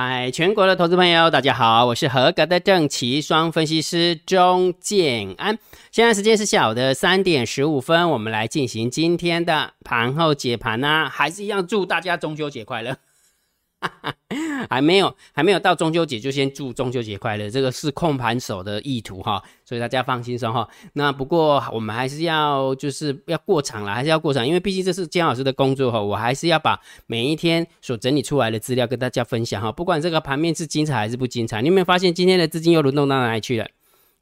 嗨，全国的投资朋友，大家好，我是合格的正奇双分析师钟建安。现在时间是下午的三点十五分，我们来进行今天的盘后解盘啊，还是一样祝大家中秋节快乐。还没有，还没有到中秋节，就先祝中秋节快乐。这个是控盘手的意图哈，所以大家放心收哈。那不过我们还是要就是要过场了，还是要过场，因为毕竟这是姜老师的工作哈，我还是要把每一天所整理出来的资料跟大家分享哈。不管这个盘面是精彩还是不精彩，你有没有发现今天的资金又轮动到哪里去了？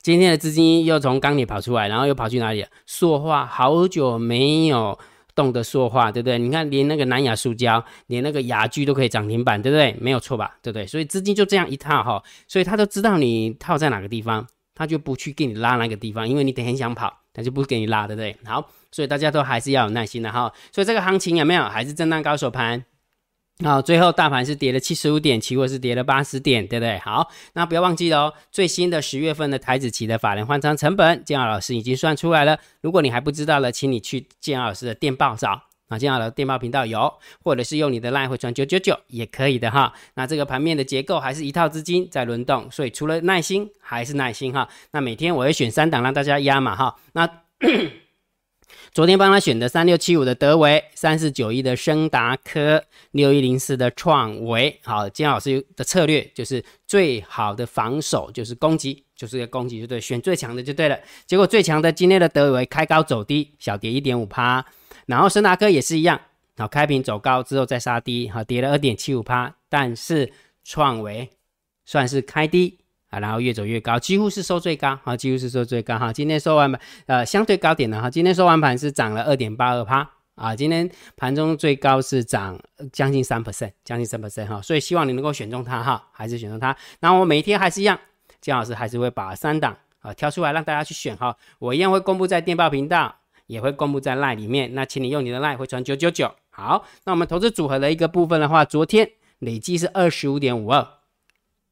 今天的资金又从钢铁跑出来，然后又跑去哪里了？说话好久没有。动的说话，对不对？你看，连那个南亚塑胶，连那个雅居都可以涨停板，对不对？没有错吧？对不对？所以资金就这样一套哈，所以他都知道你套在哪个地方，他就不去给你拉那个地方，因为你很想跑，他就不给你拉，对不对？好，所以大家都还是要有耐心的哈。所以这个行情有没有？还是震荡高手盘？好，最后大盘是跌了七十五点，期货是跌了八十点，对不对？好，那不要忘记了哦，最新的十月份的台子期的法人换仓成本，建豪老师已经算出来了。如果你还不知道了，请你去建豪老师的电报找啊，建豪的电报频道有，或者是用你的 line 回传九九九也可以的哈。那这个盘面的结构还是一套资金在轮动，所以除了耐心还是耐心哈。那每天我会选三档让大家压嘛哈。那昨天帮他选的三六七五的德维，三四九一的升达科，六一零四的创维，好，金老师的策略就是最好的防守就是攻击，就是个攻击就对，选最强的就对了。结果最强的今天的德维开高走低，小跌一点五趴，然后升达科也是一样，好，开平走高之后再杀低，好，跌了二点七五趴，但是创维算是开低。然后越走越高，几乎是收最高，哈，几乎是收最高，哈，今天收完盘，呃，相对高点的哈，今天收完盘是涨了二点八二趴，啊，今天盘中最高是涨将近三 percent，将近三 percent 哈，所以希望你能够选中它哈，还是选中它，然后我每天还是一样，姜老师还是会把三档啊挑出来让大家去选哈，我一样会公布在电报频道，也会公布在 line 里面，那请你用你的 line 会传九九九，好，那我们投资组合的一个部分的话，昨天累计是二十五点五二。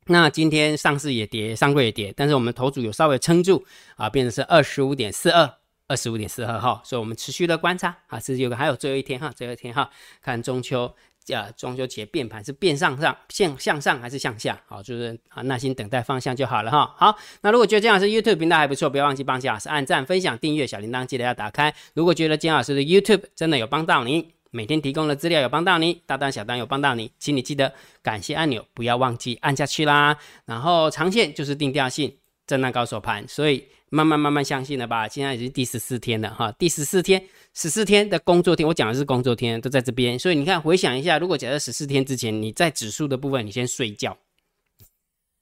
那今天上市也跌，上柜也跌，但是我们头组有稍微撑住啊，变成是二十五点四二，二十五点四二哈，所以我们持续的观察啊，是有个还有最后一天哈，最后一天哈，看中秋啊，中秋节变盘是变上上，向向上还是向下？好，就是啊，耐心等待方向就好了哈。好，那如果觉得金老师 YouTube 频道还不错，不要忘记帮金老师按赞、分享、订阅小铃铛，记得要打开。如果觉得金老师的 YouTube 真的有帮到您。每天提供的资料有帮到你，大单小单有帮到你，请你记得感谢按钮，不要忘记按下去啦。然后长线就是定调性，震荡高手盘，所以慢慢慢慢相信了吧。现在已经第十四天了哈，第十四天，十四天的工作天，我讲的是工作天，都在这边。所以你看，回想一下，如果假设十四天之前你在指数的部分，你先睡觉，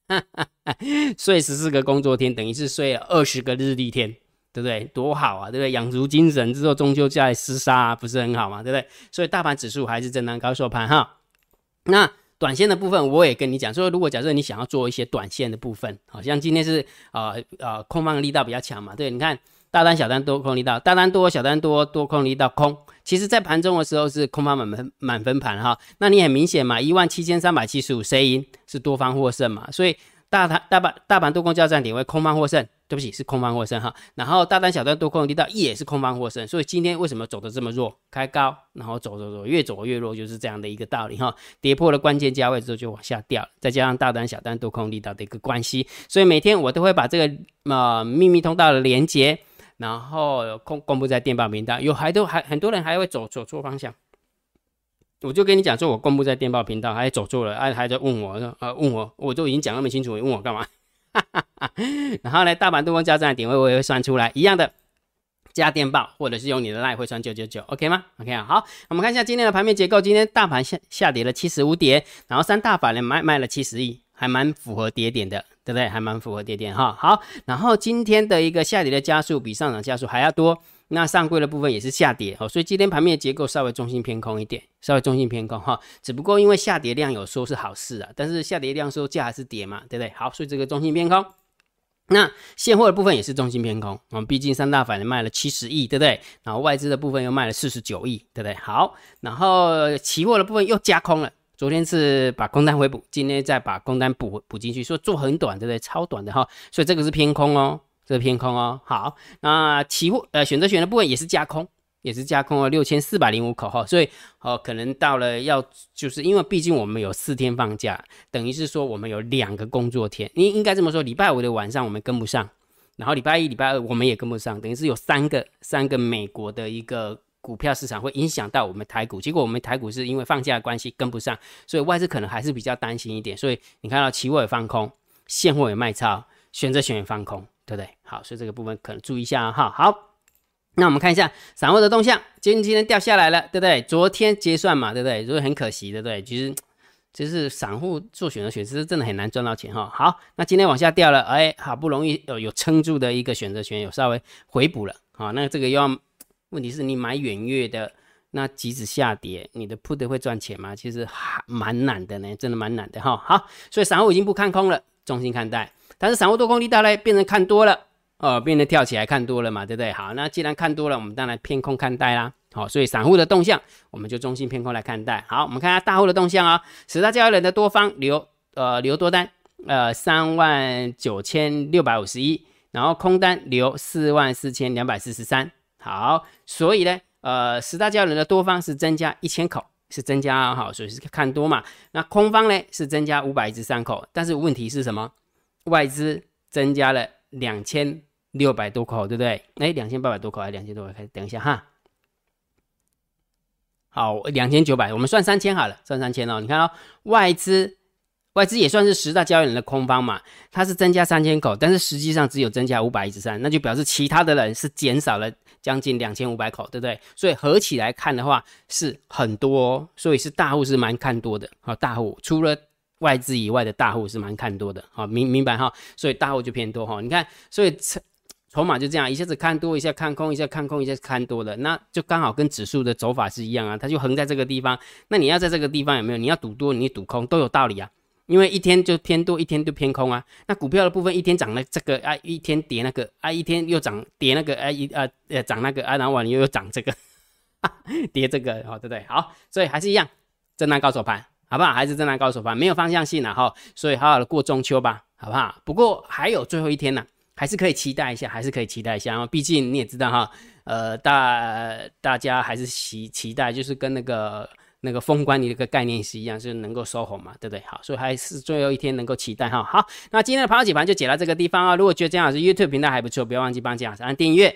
睡十四个工作天，等于是睡了二十个日历天。对不对？多好啊，对不对？养足精神之后，中秋再厮杀，不是很好嘛？对不对？所以大盘指数还是震荡高收盘哈。那短线的部分，我也跟你讲说，如果假设你想要做一些短线的部分，好像今天是呃呃空方力道比较强嘛，对，你看大单小单多空力道，大单多小单多多空力道空，其实在盘中的时候是空方满分满分盘哈。那你很明显嘛，一万七千三百七十五谁赢？是多方获胜嘛，所以。大盘大盘大盘多空交战点位空方获胜，对不起是空方获胜哈。然后大单小单多空力道也是空方获胜，所以今天为什么走的这么弱？开高然后走走走，越走越弱，就是这样的一个道理哈。跌破了关键价位之后就往下掉，再加上大单小单多空力道的一个关系，所以每天我都会把这个呃秘密通道的连接，然后公公布在电报名单。有还都还很多人还会走走错方向。我就跟你讲说，我公布在电报频道，还走错了，还还在问我，呃，问我，我都已经讲那么清楚，你问我干嘛？然后呢，大盘多方交战的点位我也会算出来，一样的加电报，或者是用你的赖会算九九九，OK 吗？OK 啊，好，我们看一下今天的盘面结构，今天大盘下下跌了七十五点，然后三大法人卖卖了七十亿，还蛮符合跌点的，对不对？还蛮符合跌点哈。好，然后今天的一个下跌的加速比上涨加速还要多。那上柜的部分也是下跌哦，所以今天盘面的结构稍微中心偏空一点，稍微中心偏空哈。只不过因为下跌量有说是好事啊，但是下跌量收价还是跌嘛，对不对？好，所以这个中心偏空。那现货的部分也是中心偏空啊，毕竟三大反人卖了七十亿，对不对？然后外资的部分又卖了四十九亿，对不对？好，然后期货的部分又加空了，昨天是把空单回补，今天再把空单补补进去，说做很短，对不对？超短的哈，所以这个是偏空哦。这个偏空哦，好，那期货呃选择权的部分也是加空，也是加空了六千四百零五口哈，所以哦，可能到了要就是因为毕竟我们有四天放假，等于是说我们有两个工作天，应应该这么说，礼拜五的晚上我们跟不上，然后礼拜一、礼拜二我们也跟不上，等于是有三个三个美国的一个股票市场会影响到我们台股，结果我们台股是因为放假的关系跟不上，所以外资可能还是比较担心一点，所以你看到期货也放空，现货也卖超，选择权也放空，对不对？好，所以这个部分可能注意一下哈。好。那我们看一下散户的动向，今天今天掉下来了，对不对？昨天结算嘛，对不对？所以很可惜，对不对？其实就是散户做选择权，其实真的很难赚到钱哈。好，那今天往下掉了，哎，好不容易有有撑住的一个选择权，有稍微回补了，好，那这个要问题是你买远月的，那即使下跌，你的 put 会赚钱吗？其实还蛮难的呢，真的蛮难的哈。好，所以散户已经不看空了，重心看待，但是散户多空力大呢，变成看多了。哦，变得跳起来看多了嘛，对不对？好，那既然看多了，我们当然偏空看待啦。好，所以散户的动向，我们就中性偏空来看待。好，我们看下大户的动向啊，十大交易人的多方留呃留多单呃三万九千六百五十一，然后空单留四万四千两百四十三。好，所以呢，呃，十大交易人的多方是增加一千口，是增加哈，所以是看多嘛。那空方呢是增加五百一十三口，但是问题是什么？外资增加了两千。六百多口，对不对？哎，两千八百多口还是两千多口？等一下哈。好，两千九百，我们算三千好了，算三千哦。你看哦，外资外资也算是十大交易人的空方嘛，它是增加三千口，但是实际上只有增加五百一十三，那就表示其他的人是减少了将近两千五百口，对不对？所以合起来看的话是很多，所以是大户是蛮看多的。好，大户除了外资以外的大户是蛮看多的。好，明明白哈？所以大户就偏多哈。你看，所以筹码就这样，一下子看多，一下看空，一下看空，一下看多了，那就刚好跟指数的走法是一样啊，它就横在这个地方。那你要在这个地方有没有？你要赌多，你赌空都有道理啊，因为一天就偏多，一天就偏空啊。那股票的部分，一天涨了这个啊，一天跌那个啊，一天又涨跌那个啊，一啊呃涨那个啊，然后完又又涨这个，跌这个，好对不对？好，所以还是一样，震荡高手盘，好不好？还是震荡高手盘，没有方向性了哈。所以好好的过中秋吧，好不好？不过还有最后一天呢。还是可以期待一下，还是可以期待一下。毕竟你也知道哈，呃，大大家还是期期待，就是跟那个那个封关的一个概念是一样，就是能够收红嘛，对不对？好，所以还是最后一天能够期待哈。好，那今天的盘解盘就解到这个地方啊。如果觉得姜老师 YouTube 频道还不错，不要忘记帮姜老师按订阅。